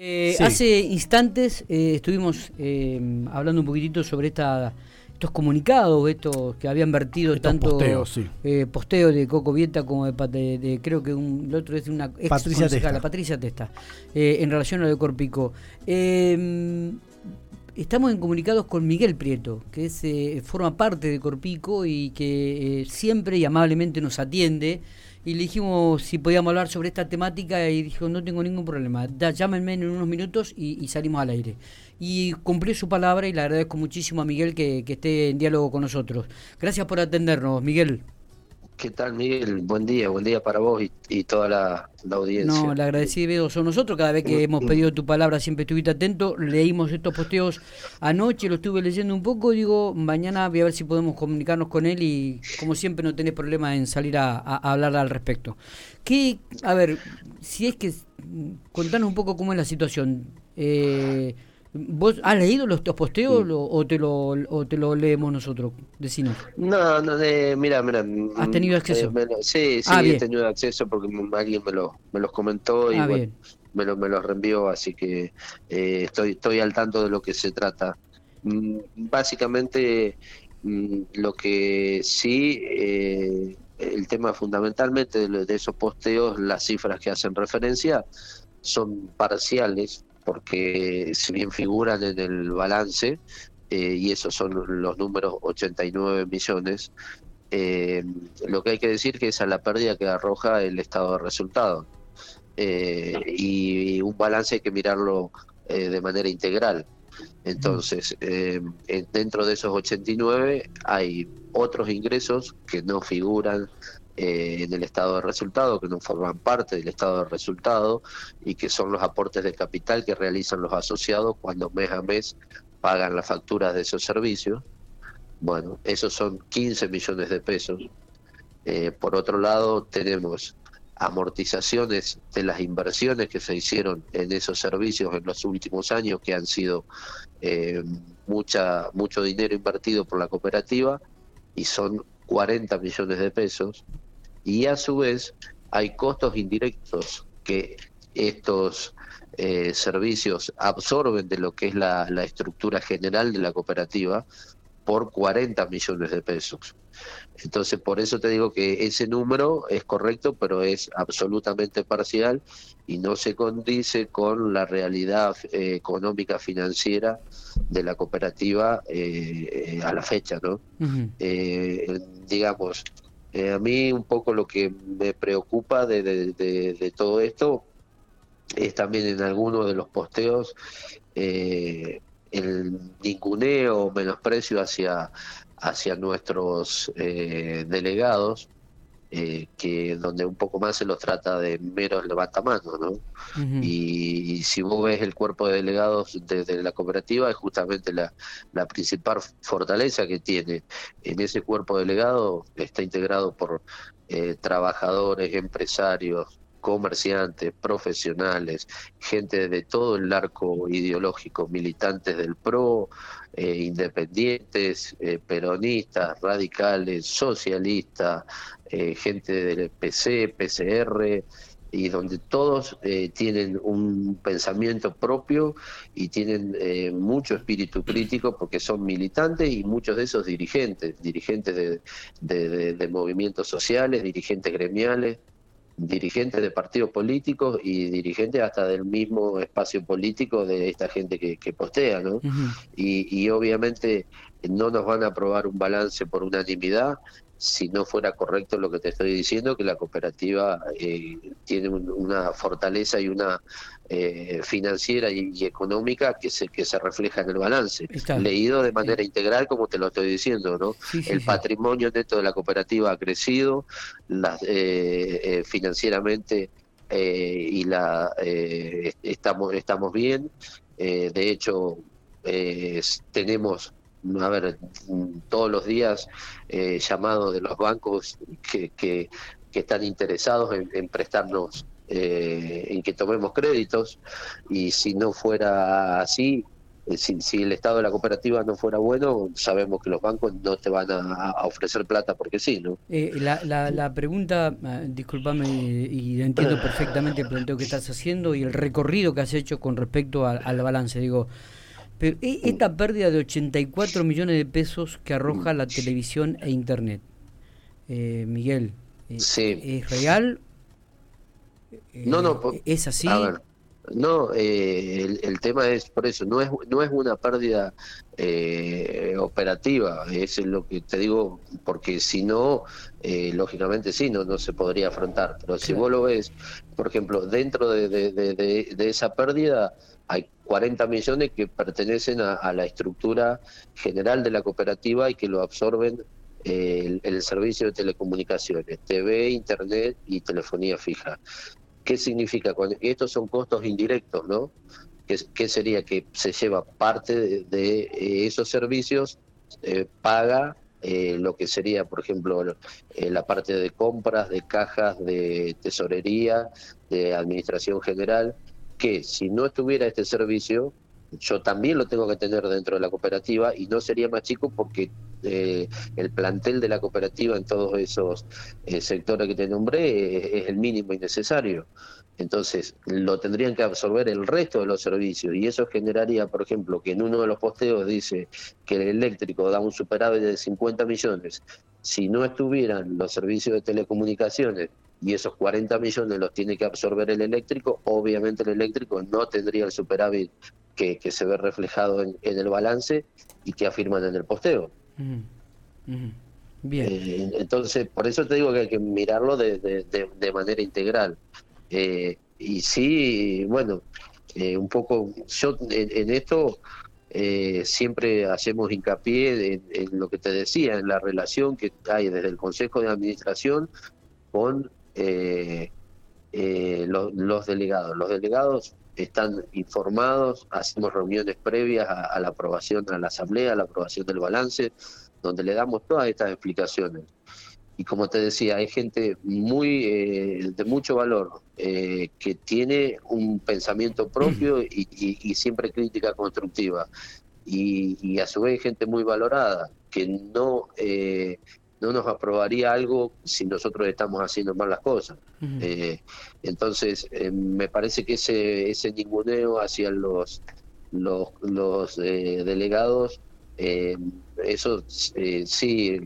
Eh, hace instantes eh, estuvimos eh, hablando un poquitito sobre esta, estos comunicados, estos que habían vertido tanto posteos, sí. posteo de Coco Vieta como de, creo que un, el otro es una ex Patricia Testa. la Patricia Testa, en relación a lo de Corpico. estamos en comunicados con Miguel Prieto, que es, forma parte de Corpico y que siempre y amablemente nos atiende y le dijimos si podíamos hablar sobre esta temática y dijo no tengo ningún problema, da, llámenme en unos minutos y, salimos al aire. Y cumplió su palabra y le agradezco muchísimo a Miguel que, que esté en diálogo con nosotros. Gracias por atendernos, Miguel. ¿Qué tal, Miguel? Buen día, buen día para vos y, toda la, audiencia. No, le agradecido son nosotros. Cada vez que hemos pedido tu palabra siempre estuviste atento. Leímos estos posteos anoche, lo estuve leyendo un poco. Digo, mañana voy a ver si podemos comunicarnos con él y, como siempre, no tenés problema en salir a, hablar al respecto. ¿Qué, a ver, si es que contanos un poco cómo es la situación. Eh, ¿Vos has leído los posteos o, te lo, o te lo leemos nosotros? Decinos. No, no, de, mira, mira. ¿Has tenido mm, acceso? Eh, sí, sí, ah, he tenido acceso porque alguien me, lo, me los comentó y ah, me, lo, me los reenvió, así que eh, estoy, estoy al tanto de lo que se trata. Mm, básicamente, mm, lo que sí, eh, el tema fundamentalmente de, de esos posteos, las cifras que hacen referencia son parciales porque si bien figuran en el balance, eh, y esos son los números 89 millones, eh, lo que hay que decir que es a la pérdida que arroja el estado de resultado. Eh, y un balance hay que mirarlo de manera integral. Entonces, dentro de esos 89 hay otros ingresos que no figuran eh, en el estado de resultado, que no forman parte del estado de resultado y que son los aportes de capital que realizan los asociados cuando mes a mes pagan las facturas de esos servicios. Bueno, esos son 15 millones de pesos. Eh, por otro lado, tenemos amortizaciones de las inversiones que se hicieron en esos servicios en los últimos años, que han sido eh, mucha, mucho dinero invertido por la cooperativa, y son 40 millones de pesos y a su vez hay costos indirectos que estos eh, servicios absorben de lo que es la, estructura general de la cooperativa por 40 millones de pesos. Entonces, por eso te digo que ese número es correcto, pero es absolutamente parcial y no se condice con la realidad eh, económica financiera de la cooperativa eh, a la fecha, ¿no? digamos, eh, a mí un poco lo que me preocupa de, todo esto es también en algunos de los posteos eh, el ninguneo o menosprecio hacia, hacia nuestros eh, delegados eh, que donde un poco más se los trata de meros levantamanos, ¿no? y, si vos ves el cuerpo de delegados de, la cooperativa, es justamente la, principal fortaleza que tiene. En ese cuerpo delegado está integrado por eh, trabajadores, empresarios, comerciantes, profesionales, gente de todo el arco ideológico, militantes del PRO, eh, independientes, eh, peronistas, radicales, socialistas, eh, gente del PC, PCR, y donde todos tienen un pensamiento propio y tienen mucho espíritu crítico porque son militantes y muchos de esos dirigentes, dirigentes de movimientos sociales, dirigentes gremiales, dirigentes de partidos políticos y dirigentes hasta del mismo espacio político de esta gente que, postea, ¿no? y, y obviamente no nos van a aprobar un balance por unanimidad si no fuera correcto lo que te estoy diciendo, que la cooperativa eh, tiene una fortaleza y una eh, financiera y, económica que se, que se refleja en el balance. Leído de manera integral, como te lo estoy diciendo, ¿no? el patrimonio neto de la cooperativa ha crecido, eh, financieramente y la estamos, estamos bien. de hecho, tenemos a ver, todos los días eh, llamados de los bancos que, que, están interesados en, prestarnos, eh, en que tomemos créditos, y si no fuera así, si, si, el estado de la cooperativa no fuera bueno, sabemos que los bancos no te van a, ofrecer plata porque sí, ¿no? la, la, la, pregunta, ah, discúlpame, y entiendo perfectamente el planteo que estás haciendo y el recorrido que has hecho con respecto al balance, digo, pero e, esta pérdida de 84 millones de pesos que arroja la televisión e internet, eh, Miguel, ¿es real? no, no, ¿es así? No, eh, el, tema es por eso, no es, no es una pérdida eh, operativa, es lo que te digo, porque si no, eh, lógicamente sí, no, no se podría afrontar. Pero si vos lo ves, por ejemplo, dentro de, de, esa pérdida hay 40 millones que pertenecen a, la estructura general de la cooperativa y que lo absorben el, el, servicio de telecomunicaciones, TV, Internet y telefonía fija. ¿Qué significa? Cuando, estos son costos indirectos, ¿no? ¿Qué, sería? Que se lleva parte de, eh, esos servicios, eh, paga eh, lo que sería, por ejemplo, la parte de compras, de cajas, de tesorería, de administración general, que si no estuviera este servicio, yo también lo tengo que tener dentro de la cooperativa y no sería más chico porque eh, el plantel de la cooperativa en todos esos eh, sectores que te nombré eh, es el mínimo y necesario. Entonces, lo tendrían que absorber el resto de los servicios y eso generaría, por ejemplo, que en uno de los posteos dice que el eléctrico da un superávit de 50 millones. Si no estuvieran los servicios de telecomunicaciones y esos 40 millones los tiene que absorber el eléctrico, obviamente el eléctrico no tendría el superávit que, se ve reflejado en, el balance y que afirman en el posteo. Bien. Eh, entonces, por eso te digo que hay que mirarlo de, manera integral. Eh, y sí, bueno, eh, un poco, yo en, esto siempre hacemos hincapié en, lo que te decía, en la relación que hay desde el Consejo de Administración con los delegados. Los delegados están informados, hacemos reuniones previas a, la aprobación a la asamblea, a la aprobación del balance, donde le damos todas estas explicaciones. Y como te decía, hay gente muy eh, de mucho valor eh, que tiene un pensamiento propio y, siempre crítica constructiva. Y, a su vez gente muy valorada que no eh, no nos aprobaría algo si nosotros estamos haciendo mal las cosas. Eh, entonces, eh, me parece que ese, ese ninguneo hacia los, los, los eh, delegados, eso sí,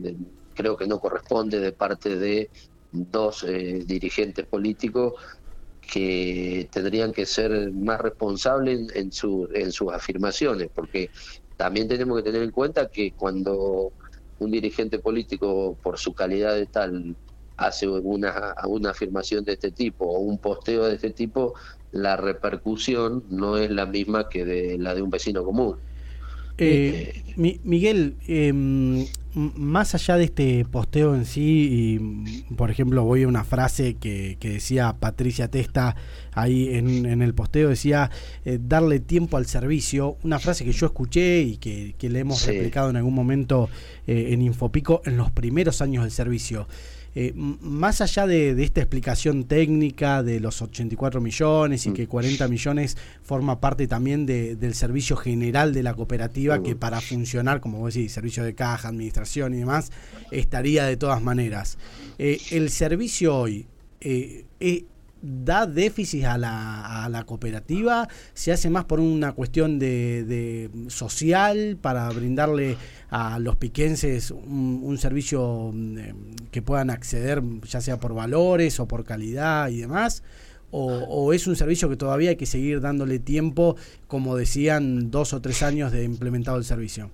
creo que no corresponde de parte de dos dirigentes políticos que tendrían que ser más responsables en, su, en sus afirmaciones, porque también tenemos que tener en cuenta que cuando un dirigente político, por su calidad de tal, hace una, una afirmación de este tipo o un posteo de este tipo, la repercusión no es la misma que de la de un vecino común. Eh, Miguel, em, más allá de este posteo en sí, y, por ejemplo, voy a una frase que, decía Patricia Testa ahí en, el posteo, decía eh, darle tiempo al servicio, una frase que yo escuché y que, le hemos explicado en algún momento eh, en Infopico en los primeros años del servicio. Eh, más allá de, esta explicación técnica de los 84 millones y mm. que 40 millones forma parte también del servicio general de la cooperativa, que para funcionar, como vos decís, servicio de caja, administración y demás, estaría de todas maneras. Eh, el servicio hoy, eh, da déficit a la, a la, cooperativa, se hace más por una cuestión de, social para brindarle a los piquenses un, servicio mm, que puedan acceder ya sea por valores o por calidad y demás, o, es un servicio que todavía hay que seguir dándole tiempo, como decían, dos o tres años de implementado el servicio.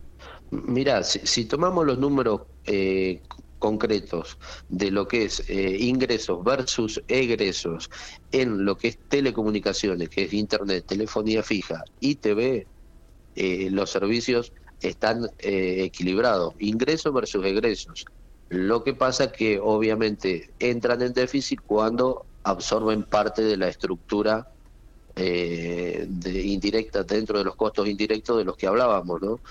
Mira, si, tomamos los números eh, concretos de lo que es eh, ingresos versus egresos en lo que es telecomunicaciones, que es internet, telefonía fija y TV, eh, los servicios están eh, equilibrados, ingresos versus egresos. Lo que pasa que obviamente entran en déficit cuando absorben parte de la estructura de indirecta dentro de los costos indirectos de los que hablábamos, ¿no?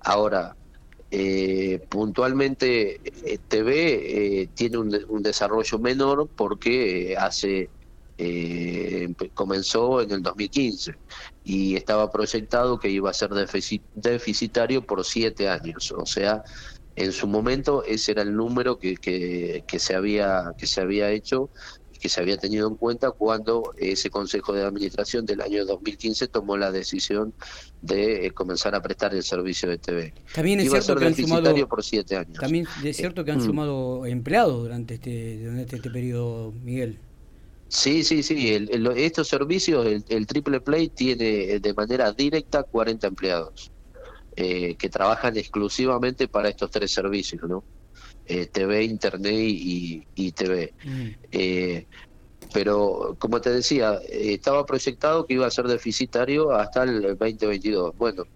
ahora, eh, puntualmente TV eh, tiene un, desarrollo menor porque hace eh, comenzó en el 2015 y estaba proyectado que iba a ser deficitario por siete años, o sea, en su momento ese era el número que, que, que se había que se había hecho que se había tenido en cuenta cuando ese Consejo de Administración del año 2015 tomó la decisión de eh, comenzar a prestar el servicio de TV. También es cierto que han sumado por siete años. También es cierto que han mm. sumado empleados durante este durante este periodo, Miguel. Sí, sí, sí. estos servicios, el, Triple Play tiene eh, de manera directa 40 empleados eh, que trabajan exclusivamente para estos tres servicios, ¿no? Eh, TV, Internet y, TV. Mm. Eh, pero, como te decía, eh, estaba proyectado que iba a ser deficitario hasta el 2022. Bueno,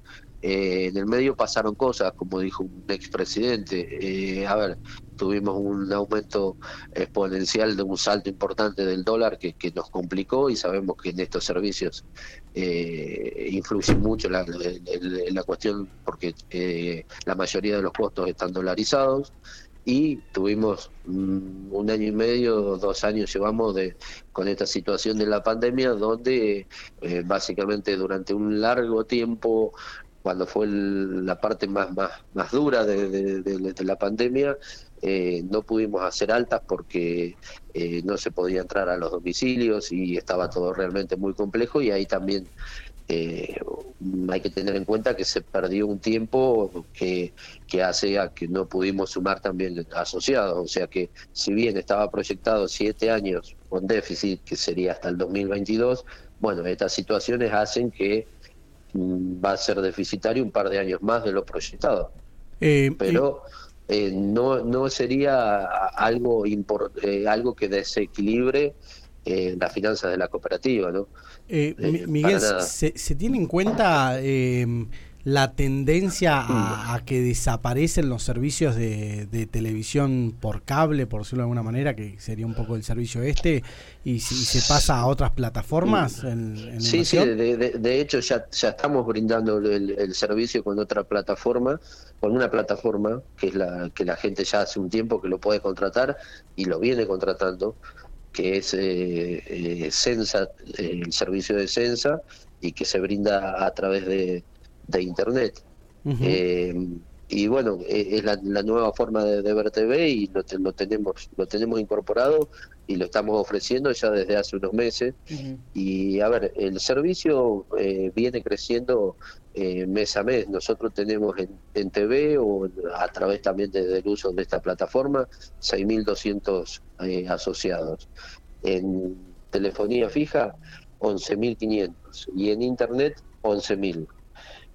en el medio pasaron cosas, como dijo un expresidente. a ver, tuvimos un aumento exponencial de un salto importante del dólar que, nos complicó y sabemos que en estos servicios influye mucho la, cuestión porque la mayoría de los costos están dolarizados y tuvimos mm, un año y medio, dos años llevamos de, con esta situación de la pandemia, donde eh, básicamente durante un largo tiempo, cuando fue la parte más, más, más dura de, la pandemia, eh, no pudimos hacer altas porque eh, no se podía entrar a los domicilios y estaba todo realmente muy complejo y ahí también eh, hay que tener en cuenta que se perdió un tiempo que, que hace a que no pudimos sumar también asociados. O sea que si bien estaba proyectado siete años con déficit, que sería hasta el 2022, bueno, estas situaciones hacen que va a ser deficitario un par de años más de lo proyectado. Eh, Pero eh, no, no sería algo, algo que desequilibre las finanzas de la cooperativa, ¿no? Eh, eh, Miguel, ¿se, ¿se, tiene en cuenta eh, la tendencia a, que desaparecen los servicios de, televisión por cable, por decirlo de alguna manera, que sería un poco el servicio este, y si se pasa a otras plataformas? En, sí, sí, de, hecho ya, ya estamos brindando el, servicio con otra plataforma, con una plataforma que es la que la gente ya hace un tiempo que lo puede contratar y lo viene contratando que es eh, eh, Sensa, el servicio de Sensa, y que se brinda a través de, Internet. Eh, y bueno, es la, nueva forma de, ver TV y lo, lo, tenemos lo tenemos incorporado y lo estamos ofreciendo ya desde hace unos meses. Y a ver, el servicio viene creciendo eh, mes a mes. Nosotros tenemos en, TV o a través también del uso de esta plataforma 6.200 eh, asociados. En telefonía fija 11.500 y en Internet 11.000.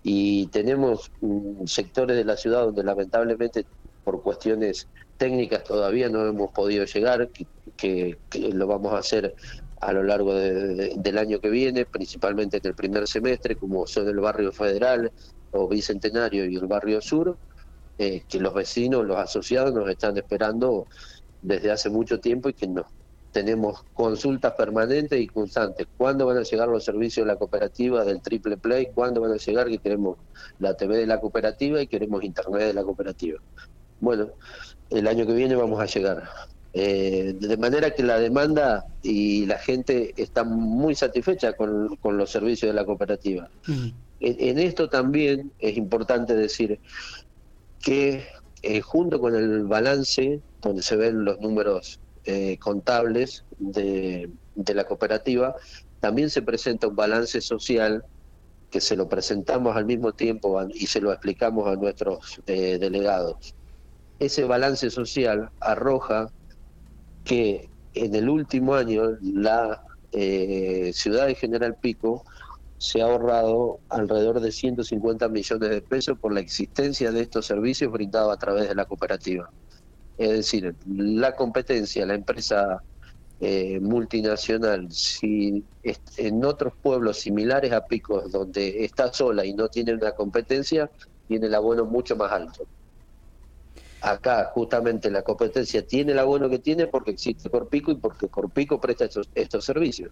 Y tenemos mm, sectores de la ciudad donde lamentablemente por cuestiones técnicas todavía no hemos podido llegar, que lo vamos a hacer a lo largo del año que viene, principalmente en el primer semestre, como son el barrio federal o bicentenario y el barrio sur, eh, que los vecinos, los asociados nos están esperando desde hace mucho tiempo y que no tenemos consultas permanentes y constantes. ¿Cuándo van a llegar los servicios de la cooperativa del Triple Play? ¿Cuándo van a llegar que queremos la TV de la cooperativa y queremos Internet de la cooperativa? Bueno, el año que viene vamos a llegar. Eh, de manera que la demanda y la gente está muy satisfecha con, los servicios de la cooperativa. en, esto también es importante decir que eh, junto con el balance, donde se ven los números eh, contables de, la cooperativa, también se presenta un balance social que se lo presentamos al mismo tiempo y se lo explicamos a nuestros delegados. Ese balance social arroja que en el último año la eh, ciudad de General Pico se ha ahorrado alrededor de 150 millones de pesos por la existencia de estos servicios brindados a través de la cooperativa. Es decir, la competencia, la empresa eh, multinacional, si en otros pueblos similares a Picos, donde está sola y no tiene una competencia, tiene el abono mucho más alto acá justamente la competencia tiene el abono que tiene porque existe Corpico y porque Corpico presta estos, estos servicios.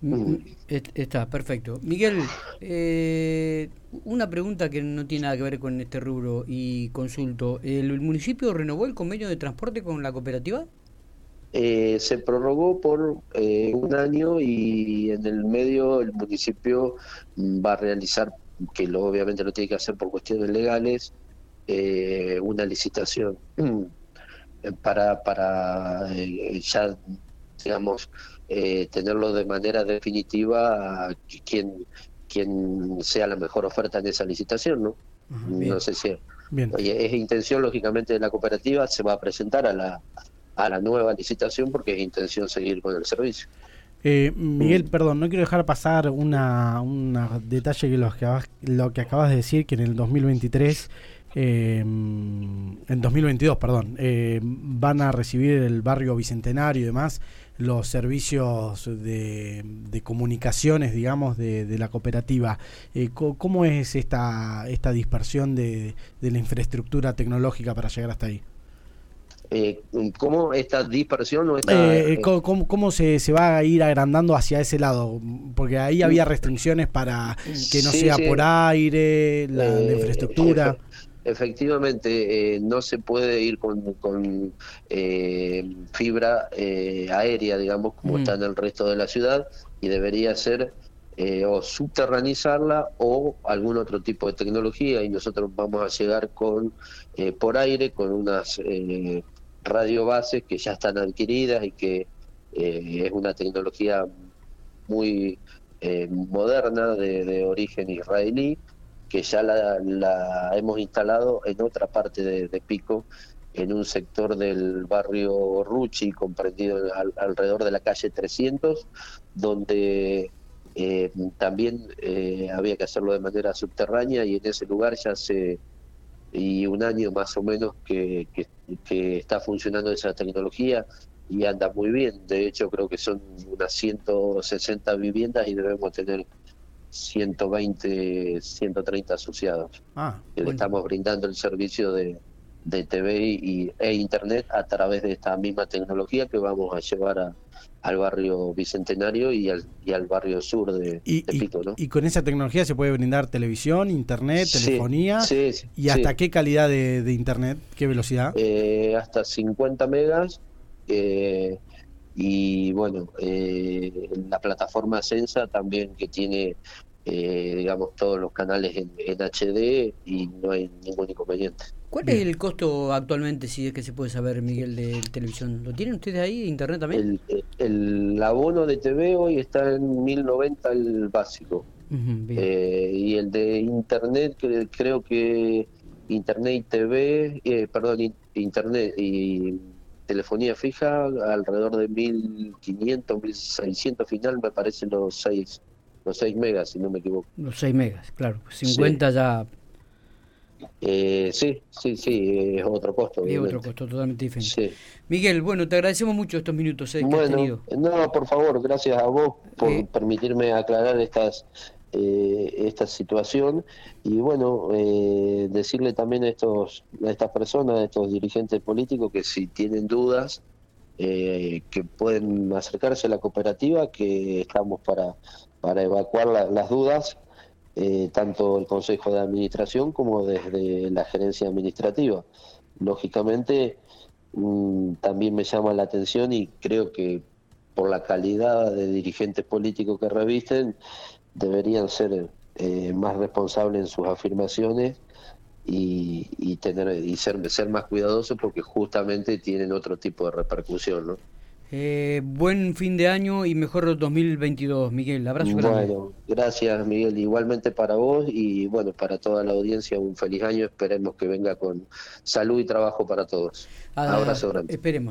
Mm, mm. Está, perfecto. Miguel, eh, una pregunta que no tiene nada que ver con este rubro y consulto. ¿El municipio renovó el convenio de transporte con la cooperativa? eh, se prorrogó por eh, un año y en el medio el municipio mm, va a realizar, que lo, obviamente lo tiene que hacer por cuestiones legales, eh, una licitación para, para ya, digamos, tenerlo de manera definitiva a quien, quien sea la mejor oferta en esa licitación, ¿no? no sé si... Bien. es intención, lógicamente, de la cooperativa, se va a presentar a la a la nueva licitación porque es intención seguir con el servicio. Eh, Miguel, perdón, no quiero dejar pasar una, detalle que lo, que lo que acabas de decir, que en el 2023, eh, en 2022, perdón, eh, van a recibir el barrio Bicentenario y demás los servicios de, comunicaciones, digamos, de, la cooperativa. Eh, ¿Cómo es esta, esta dispersión de la infraestructura tecnológica para llegar hasta ahí? eh, cómo esta dispersión o eh, eh, ¿cómo, se, se, va a ir agrandando hacia ese lado? Porque ahí había restricciones para que no sea por aire, la, eh, infraestructura. Efectivamente, no se puede ir con, con fibra aérea, digamos, como mm. está en el resto de la ciudad, y debería ser o subterranizarla o algún otro tipo de tecnología y nosotros vamos a llegar con por aire con unas radiobases que ya están adquiridas y que eh, es una tecnología muy eh, moderna de, origen israelí, que ya la, hemos instalado en otra parte de, Pico, en un sector del barrio Ruchi, comprendido alrededor de la calle 300, donde eh, también había que hacerlo de manera subterránea y en ese lugar ya se y un año más o menos que, está funcionando esa tecnología y anda muy bien. De hecho, creo que son unas 160 viviendas y debemos tener 120, 130 asociados. Ah, Le estamos brindando el servicio de, de TV y, e Internet a través de esta misma tecnología que vamos a llevar a, al barrio Bicentenario y al, y al barrio sur de, Pico. ¿no? Y con esa tecnología se puede brindar televisión, internet, telefonía. Sí, ¿Y hasta qué calidad de, internet? ¿Qué velocidad? Eh, hasta 50 megas. Eh, y bueno, eh, la plataforma Sensa también que tiene, digamos, todos los canales en, en HD y no hay ningún inconveniente. ¿Cuál es el costo actualmente, si es que se puede saber, Miguel, de televisión? ¿Lo tienen ustedes ahí, de internet también? El, abono de TV hoy está en 1090 el básico. Eh, y el de internet, creo que internet y TV, eh, perdón, internet y telefonía fija, alrededor de 1500, 1600 final, me parecen los 6 los 6 megas, si no me equivoco. Los 6 megas, claro. 50 ya eh, sí, sí, sí, es otro costo. Es otro costo totalmente diferente. Miguel, bueno, te agradecemos mucho estos minutos eh, bueno, No, por favor, gracias a vos por eh. permitirme aclarar estas eh, esta situación y bueno, decirle también a, estos, a estas personas, a estos dirigentes políticos que si tienen dudas, que pueden acercarse a la cooperativa, que estamos para, para evacuar las dudas eh, tanto el Consejo de Administración como desde la gerencia administrativa. Lógicamente, mm, también me llama la atención y creo que por la calidad de dirigentes políticos que revisten, deberían ser eh, más responsables en sus afirmaciones y, tener y ser, ser más cuidadosos porque justamente tienen otro tipo de repercusión, ¿no? Eh, buen fin de año y mejor 2022, Miguel. Abrazo grande. Bueno, gracias, Miguel. Igualmente para vos y bueno, para toda la audiencia, un feliz año. Esperemos que venga con salud y trabajo para todos. Ah, Abrazo grande. Esperemos.